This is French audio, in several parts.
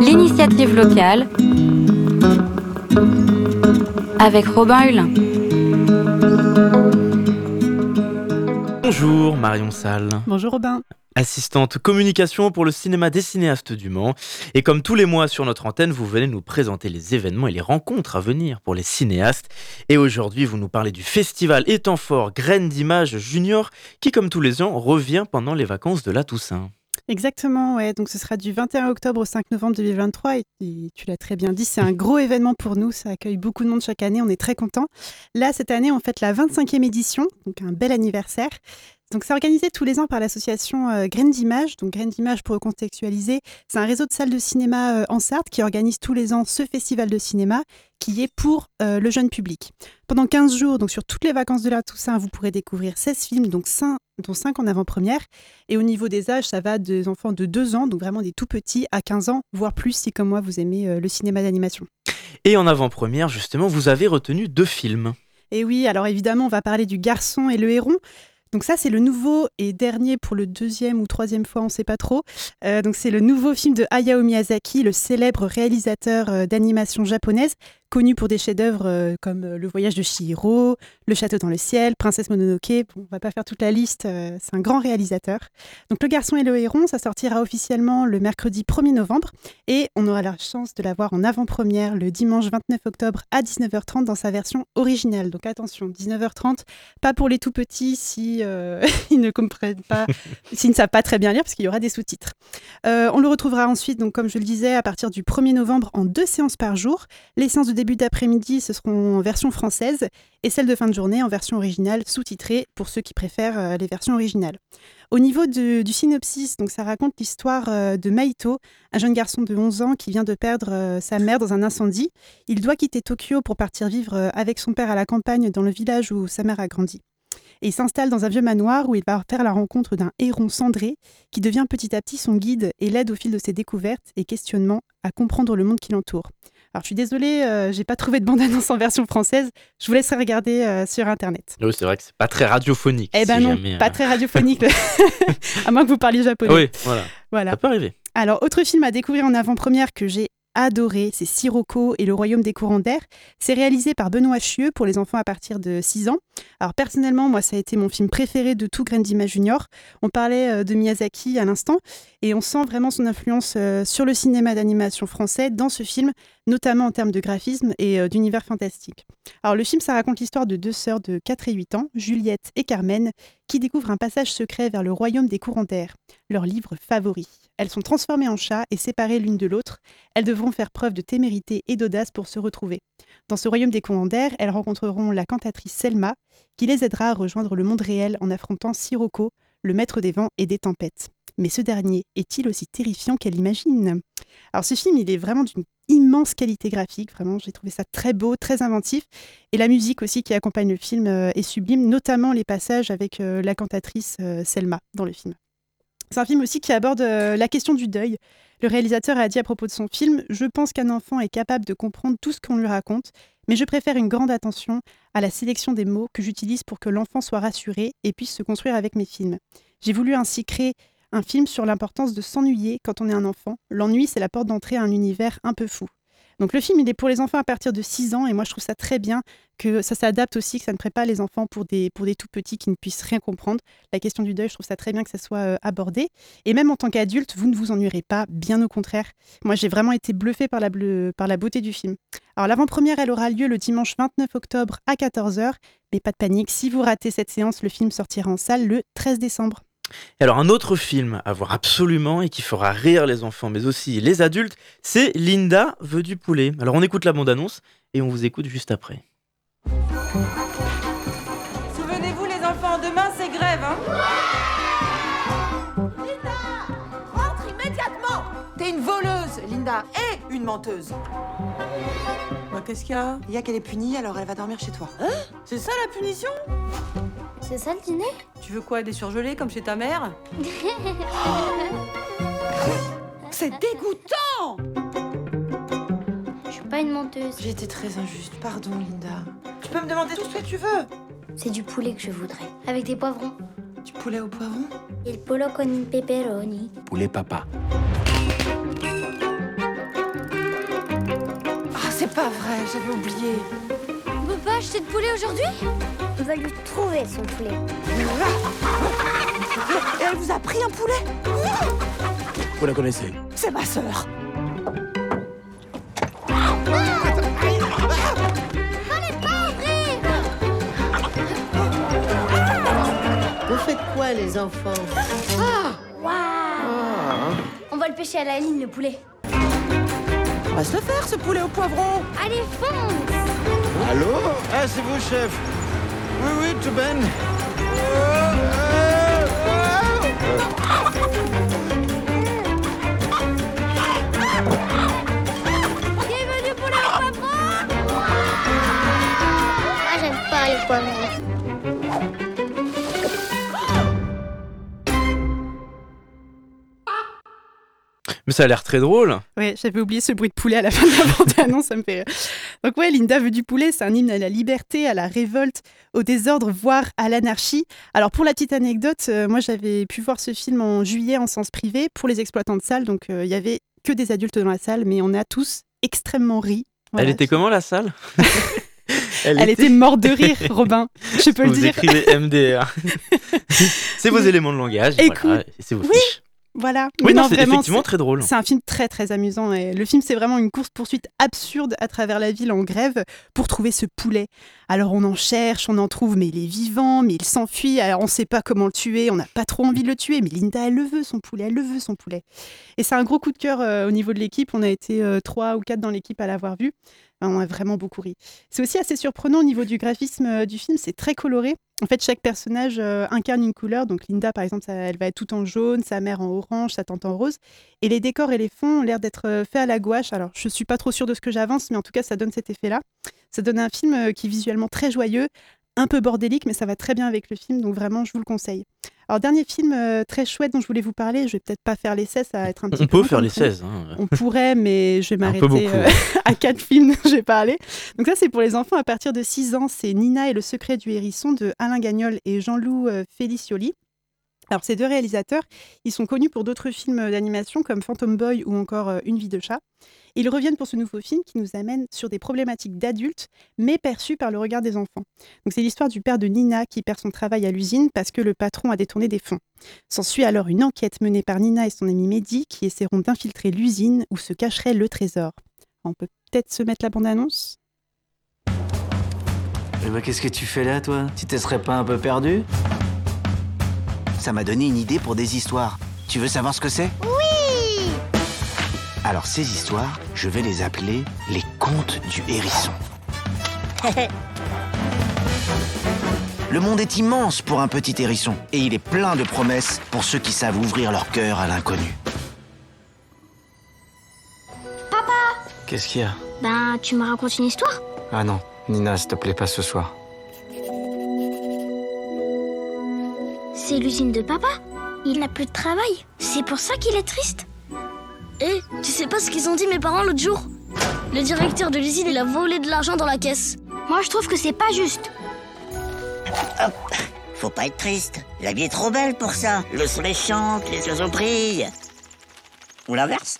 L'initiative locale avec Robin Hulin. Bonjour Marion Salle. Bonjour Robin. Assistante communication pour le cinéma des cinéastes du Mans. Et comme tous les mois sur notre antenne, vous venez nous présenter les événements et les rencontres à venir pour les cinéastes. Et aujourd'hui, vous nous parlez du festival Étant fort Graines d'Images Junior qui, comme tous les ans, revient pendant les vacances de la Toussaint. Exactement, ouais. Donc ce sera du 21 octobre au 5 novembre 2023 et, tu l'as très bien dit, c'est un gros événement pour nous, ça accueille beaucoup de monde chaque année, on est très contents. Là, cette année, on fête la 25e édition, donc un bel anniversaire. Donc c'est organisé tous les ans par l'association euh, Graines d'Images. Donc Graines d'Images, pour recontextualiser, c'est un réseau de salles de cinéma euh, en Sarthe qui organise tous les ans ce festival de cinéma qui est pour euh, le jeune public. Pendant 15 jours, donc sur toutes les vacances de la Toussaint, vous pourrez découvrir 16 films, donc 5, dont 5 en avant-première. Et au niveau des âges, ça va des enfants de 2 ans, donc vraiment des tout petits, à 15 ans, voire plus si comme moi vous aimez le cinéma d'animation. Et en avant-première, justement, vous avez retenu deux films. Et oui, alors évidemment, on va parler du garçon et le héron. Donc ça, c'est le nouveau et dernier pour le deuxième ou troisième fois, on ne sait pas trop. Euh, donc c'est le nouveau film de Hayao Miyazaki, le célèbre réalisateur euh, d'animation japonaise, connu pour des chefs-d'œuvre euh, comme Le Voyage de Chihiro, Le Château dans le ciel, Princesse Mononoke. Bon, on va pas faire toute la liste, euh, c'est un grand réalisateur. Donc Le Garçon et le Héron, ça sortira officiellement le mercredi 1er novembre et on aura la chance de l'avoir en avant-première le dimanche 29 octobre à 19h30 dans sa version originale. Donc attention, 19h30, pas pour les tout petits si euh, ils ne comprennent pas, s'ils ne savent pas très bien lire parce qu'il y aura des sous-titres. on le retrouvera ensuite, donc comme je le disais, à partir du 1er novembre en deux séances par jour. Les séances de début d'après-midi, ce seront en version française et celles de fin de journée en version originale sous-titrée pour ceux qui préfèrent euh, les versions originales. Au niveau du synopsis, donc ça raconte l'histoire euh, de Maito, un jeune garçon de 11 ans qui vient de perdre euh, sa mère dans un incendie. Il doit quitter Tokyo pour partir vivre avec son père à la campagne dans le village où sa mère a grandi. Et il s'installe dans un vieux manoir où il va faire la rencontre d'un héron cendré qui devient petit à petit son guide et l'aide au fil de ses découvertes et questionnements à comprendre le monde qui l'entoure. Alors je suis désolée, euh, j'ai pas trouvé de bande-annonce en version française. Je vous laisserai regarder euh, sur internet. Oui, c'est vrai que c'est pas très radiophonique. Eh ben non, pas euh, très radiophonique, à moins que vous parliez japonais. Oui, voilà. voilà. Ça peut arriver. Alors, autre film à découvrir en avant-première que j'ai adoré, c'est Sirocco et le royaume des courants d'air. C'est réalisé par Benoît Chieux pour les enfants à partir de 6 ans. Alors personnellement, moi, ça a été mon film préféré de tout Grain d'Image Junior. On parlait euh, de Miyazaki à l'instant et on sent vraiment son influence sur le cinéma d'animation français dans ce film, notamment en termes de graphisme et euh, d'univers fantastique. Alors le film, ça raconte l'histoire de deux sœurs de 4 et 8 ans, Juliette et Carmen, qui découvrent un passage secret vers le royaume des courants d'air, leur livre favori. Elles sont transformées en chats et séparées l'une de l'autre. Elles devront faire preuve de témérité et d'audace pour se retrouver. Dans ce royaume des commandaires, elles rencontreront la cantatrice Selma, qui les aidera à rejoindre le monde réel en affrontant Sirocco, le maître des vents et des tempêtes. Mais ce dernier est-il aussi terrifiant qu'elle imagine Alors ce film, il est vraiment d'une immense qualité graphique, vraiment, j'ai trouvé ça très beau, très inventif. Et la musique aussi qui accompagne le film euh, est sublime, notamment les passages avec euh, la cantatrice euh, Selma dans le film. C'est un film aussi qui aborde la question du deuil. Le réalisateur a dit à propos de son film Je pense qu'un enfant est capable de comprendre tout ce qu'on lui raconte, mais je préfère une grande attention à la sélection des mots que j'utilise pour que l'enfant soit rassuré et puisse se construire avec mes films. J'ai voulu ainsi créer un film sur l'importance de s'ennuyer quand on est un enfant. L'ennui, c'est la porte d'entrée à un univers un peu fou. Donc le film, il est pour les enfants à partir de 6 ans et moi je trouve ça très bien que ça s'adapte aussi, que ça ne prépare pas les enfants pour des, pour des tout petits qui ne puissent rien comprendre. La question du deuil, je trouve ça très bien que ça soit euh, abordé. Et même en tant qu'adulte, vous ne vous ennuierez pas, bien au contraire. Moi j'ai vraiment été bluffée par la, par la beauté du film. Alors l'avant-première, elle aura lieu le dimanche 29 octobre à 14h, mais pas de panique, si vous ratez cette séance, le film sortira en salle le 13 décembre. Alors un autre film à voir absolument et qui fera rire les enfants mais aussi les adultes, c'est Linda veut du poulet. Alors on écoute la bande-annonce et on vous écoute juste après. Souvenez-vous les enfants, demain c'est grève, hein Linda Rentre immédiatement T'es une voleuse, Linda, et une menteuse. Bah, Qu'est-ce qu'il y a? Il y a qu'elle est punie, alors elle va dormir chez toi. Hein? C'est ça la punition? C'est ça le dîner Tu veux quoi, des surgelés comme chez ta mère C'est dégoûtant Je suis pas une menteuse. J'ai été très injuste, pardon Linda. Tu peux me demander tout ce que tu veux C'est du poulet que je voudrais, avec des poivrons. Du poulet au poivron Il pollo con il pepperoni. Poulet papa. Ah, c'est pas vrai, j'avais oublié. On peut pas acheter de poulet aujourd'hui? Va lui trouver son poulet. Et elle vous a pris un poulet Vous la connaissez C'est ma sœur. Vous faites quoi, les enfants Waouh On va le pêcher à la ligne, le poulet. On va se le faire, ce poulet au poivron. Allez, fonce Allô? Ah, c'est vous, chef Oui, oui, tout ben. Bienvenue poulet au poivron Moi, j'aime pas les poivrons. Mais ça a l'air très drôle. Ouais, j'avais oublié ce bruit de poulet à la fin de la bande-annonce, ça me fait rire. Donc ouais, Linda veut du poulet, c'est un hymne à la liberté, à la révolte, au désordre, voire à l'anarchie. Alors pour la petite anecdote, euh, moi j'avais pu voir ce film en juillet en sens privé pour les exploitants de salle, donc euh, il y avait que des adultes dans la salle, mais on a tous extrêmement ri. Voilà. Elle était comment la salle? Elle était morte de rire, Robin, je peux le Vous dire. écrivez MDR. c'est vos éléments de langage. Écoute, voilà, c'est vos oui, fiches. Voilà. Oui, non, non, c'est effectivement très drôle. C'est un film très très amusant. Et le film, c'est vraiment une course-poursuite absurde à travers la ville en grève pour trouver ce poulet. Alors on en cherche, on en trouve, mais il est vivant, mais il s'enfuit. Alors on ne sait pas comment le tuer, on n'a pas trop envie de le tuer, mais Linda, elle le veut son poulet, elle le veut son poulet. Et c'est un gros coup de cœur euh, au niveau de l'équipe. On a été euh, trois ou quatre dans l'équipe à l'avoir vu. On a vraiment beaucoup ri. C'est aussi assez surprenant au niveau du graphisme euh, du film, c'est très coloré. En fait, chaque personnage euh, incarne une couleur. Donc Linda, par exemple, elle va être tout en jaune, sa mère en orange, sa tante en rose. Et les décors et les fonds ont l'air d'être euh, faits à la gouache. Alors, je suis pas trop sûre de ce que j'avance, mais en tout cas, ça donne cet effet-là. Ça donne un film qui est visuellement très joyeux, un peu bordélique, mais ça va très bien avec le film. Donc vraiment, je vous le conseille. Alors, dernier film euh, très chouette dont je voulais vous parler. Je vais peut-être pas faire les 16, ça va être un petit On peu peut faire les chrono. 16. hein. On pourrait, mais je vais m'arrêter euh, à quatre films dont je vais parler. Donc ça, c'est pour les enfants à partir de 6 ans. C'est Nina et le secret du hérisson de Alain Gagnol et Jean-Loup euh, Felicioli. Alors ces deux réalisateurs, ils sont connus pour d'autres films d'animation comme Phantom Boy ou encore euh, Une vie de chat. Ils reviennent pour ce nouveau film qui nous amène sur des problématiques d'adultes, mais perçues par le regard des enfants. Donc c'est l'histoire du père de Nina qui perd son travail à l'usine parce que le patron a détourné des fonds. S'ensuit alors une enquête menée par Nina et son ami Mehdi qui essaieront d'infiltrer l'usine où se cacherait le trésor. On peut peut-être se mettre la bande-annonce? Eh ben, qu'est-ce que tu fais là, toi? Tu te serais pas un peu perdu? Ça m'a donné une idée pour des histoires. Tu veux savoir ce que c'est? Oui Alors ces histoires, je vais les appeler les contes du hérisson. Le monde est immense pour un petit hérisson, et il est plein de promesses pour ceux qui savent ouvrir leur cœur à l'inconnu. Qu'est-ce qu'il y a? Ben, tu me racontes une histoire? Ah non, Nina, s'il te plaît, pas ce soir. C'est l'usine de papa. Il n'a plus de travail. C'est pour ça qu'il est triste. Eh, tu sais pas ce qu'ils ont dit mes parents l'autre jour? Le directeur de l'usine, il a volé de l'argent dans la caisse. Moi, je trouve que c'est pas juste. Faut pas être triste. La vie est trop belle pour ça. Le soleil chante, les oiseaux brillent. Ou l'inverse.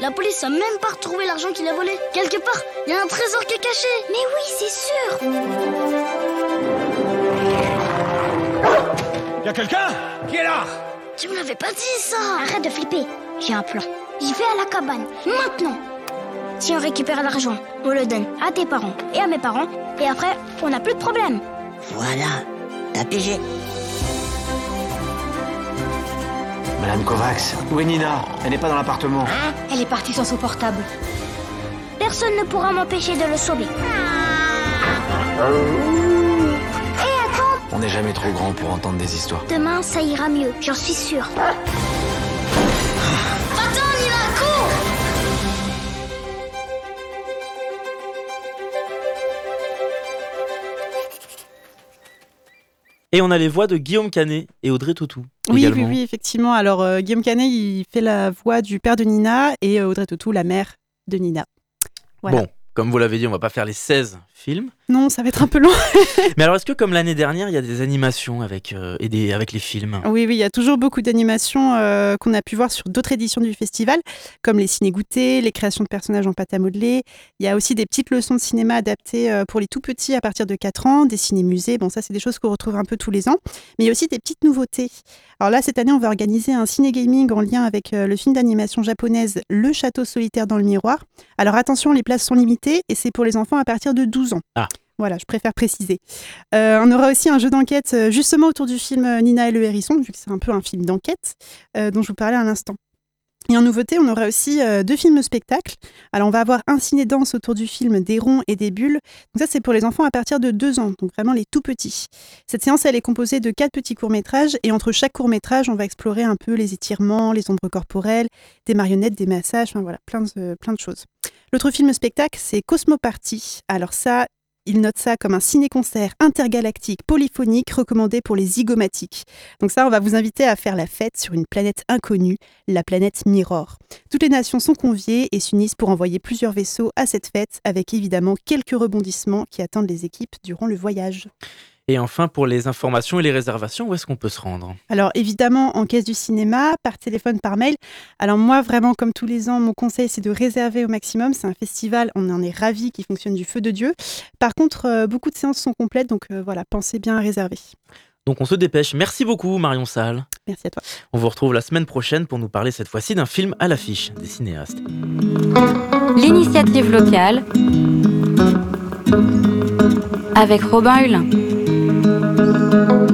La police a même pas retrouvé l'argent qu'il a volé. Quelque part, il y a un trésor qui est caché. Mais oui, c'est sûr. Y'a quelqu'un? Qui est là? Tu me l'avais pas dit ça Arrête de flipper. J'ai un plan. J'y vais à la cabane. Maintenant. Si on récupère l'argent, on le donne à tes parents et à mes parents. Et après, on n'a plus de problème. Voilà. T'as pigé. Madame Kovacs, où est Nina Elle n'est pas dans l'appartement. Elle est partie sans son portable. Personne ne pourra m'empêcher de le sauver. On n'est jamais trop grand pour entendre des histoires. demain ça ira mieux, j'en suis sûre. Attends, Nina, cours Et on a les voix de Guillaume Canet et Audrey Tautou. Oui, oui, oui, effectivement. Alors, euh, Guillaume Canet, il fait la voix du père de Nina et euh, Audrey Tautou, la mère de Nina. Voilà. Bon, comme vous l'avez dit, on va pas faire les 16 films. Non, ça va être un peu long. Mais alors, est-ce que comme l'année dernière, il y a des animations avec, euh, et des, avec les films? Oui, oui, il y a toujours beaucoup d'animations euh, qu'on a pu voir sur d'autres éditions du festival, comme les ciné-goûtés, les créations de personnages en pâte à modeler. Il y a aussi des petites leçons de cinéma adaptées euh, pour les tout petits à partir de 4 ans, des ciné-musées. Bon, ça, c'est des choses qu'on retrouve un peu tous les ans. Mais il y a aussi des petites nouveautés. Alors là, cette année, on va organiser un ciné-gaming en lien avec le film d'animation japonaise Le Château solitaire dans le miroir. Alors attention, les places sont limitées et c'est pour les enfants à partir de 12 ans. Ah. Voilà, je préfère préciser. Euh, on aura aussi un jeu d'enquête euh, justement autour du film euh, Nina et le hérisson, vu que c'est un peu un film d'enquête dont je vous parlais à l'instant. Et en nouveauté, on aura aussi deux films spectacles. Alors, on va avoir un ciné-danse autour du film Des ronds et des bulles. Donc ça, c'est pour les enfants à partir de deux ans, donc vraiment les tout petits. Cette séance, elle est composée de quatre petits courts-métrages. Et entre chaque court-métrage, on va explorer un peu les étirements, les ombres corporelles, des marionnettes, des massages, enfin voilà, plein de, plein de choses. L'autre film spectacle, c'est Cosmo Party. Alors ça, il note ça comme un ciné-concert intergalactique polyphonique recommandé pour les zygomatiques. Donc ça, on va vous inviter à faire la fête sur une planète inconnue, la planète Mirror. Toutes les nations sont conviées et s'unissent pour envoyer plusieurs vaisseaux à cette fête, avec évidemment quelques rebondissements qui attendent les équipes durant le voyage. Et enfin, pour les informations et les réservations, où est-ce qu'on peut se rendre? Alors évidemment, en caisse du cinéma, par téléphone, par mail. Alors moi, vraiment, comme tous les ans, mon conseil, c'est de réserver au maximum. C'est un festival, on en est ravis, qui fonctionne du feu de Dieu. Par contre, euh, beaucoup de séances sont complètes, donc euh, voilà, pensez bien à réserver. Donc on se dépêche. Merci beaucoup Marion Salle. Merci à toi. On vous retrouve la semaine prochaine pour nous parler cette fois-ci d'un film à l'affiche des cinéastes. L'initiative locale avec Robin Hulin. Música